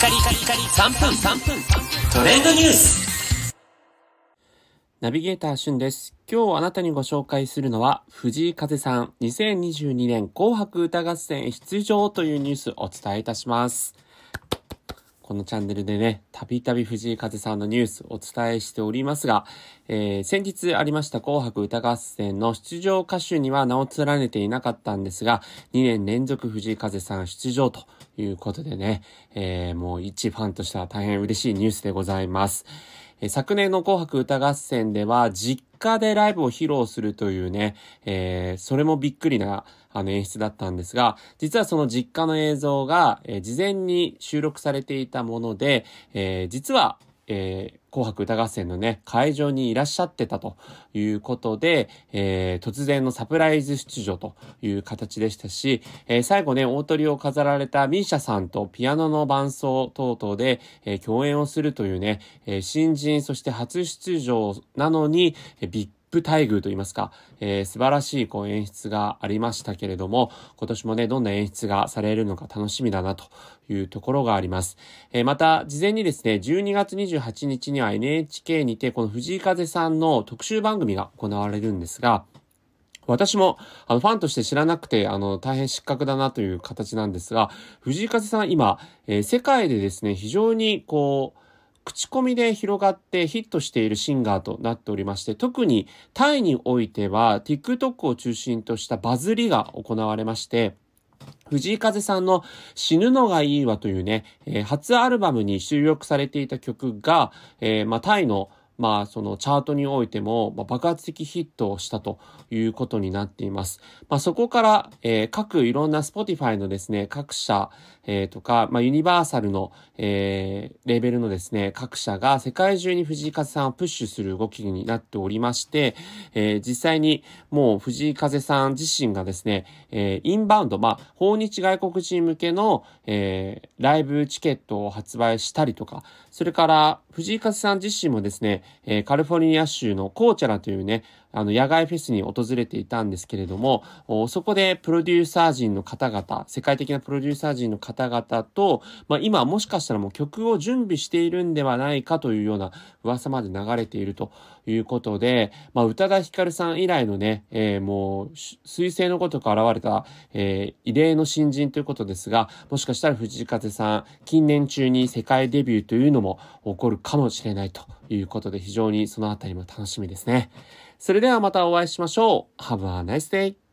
カリカリカリ3分3分トレンドニュースナビゲーターしゅんです。今日あなたにご紹介するのは、藤井風さん、2022年紅白歌合戦出場というニュースをお伝えいたします。このチャンネルでね、たびたび藤井風さんのニュースをお伝えしておりますが、えー先日ありました紅白歌合戦の出場歌手には名を連ねていなかったんですが、2年連続藤井風さん出場ということでね、えーもう一ファンとしては大変嬉しいニュースでございます。えー昨年の紅白歌合戦では実家でライブを披露するというね、えーそれもびっくりなあの演出だったんですが、実はその実家の映像が、えー事前に収録されていたもので、えー実は、えー紅白歌合戦のね、会場にいらっしゃってたということで、えー突然のサプライズ出場という形でしたし、えー最後ね、大鳥を飾られた misia さんとピアノの伴奏等々で、え共演をするというね、え新人そして初出場なのに、えーびっプ待遇といいますか、えー素晴らしいこう演出がありましたけれども、今年もね、どんな演出がされるのか楽しみだなというところがあります。えーまた、事前にですね、12月28日には NHK にて、この藤井風さんの特集番組が行われるんですが、私も、あの、ファンとして知らなくて、あの、大変失格だなという形なんですが、藤井風さん今、えー世界でですね、非常にこう、口コミで広がってヒットしているシンガーとなっておりまして、特にタイにおいては TikTok を中心としたバズりが行われまして、藤井風さんの死ぬのがいいわというね、えー初アルバムに収録されていた曲が、えーまあ、タイのまあ、そのチャートにおいても、ま、爆発的ヒットをしたということになっています。まあ、そこから、えー各いろんな Spotify のですね、各社、えーとか、まあ、ユニバーサルの、えーレベルのですね、各社が世界中に藤井風さんをプッシュする動きになっておりまして、えー実際にもう藤井風さん自身がですね、えーインバウンド、まあ、訪日外国人向けの、えーライブチケットを発売したりとか、それから藤井風さん自身もですね、えカリフォルニア州のコーチャラというね、あの、野外フェスに訪れていたんですけれども、そこでプロデューサー陣の方々、世界的なプロデューサー陣の方々と、まあ今もしかしたらもう曲を準備しているんではないかというような噂まで流れているということで、まあ宇多田ヒカルさん以来のね、えーもう、彗星のごとく現れた、えー異例の新人ということですが、もしかしたら藤井風さん、近年中に世界デビューというのも起こるかもしれないということで、非常にそのあたりも楽しみですね。それではまたお会いしましょう。Have a nice day!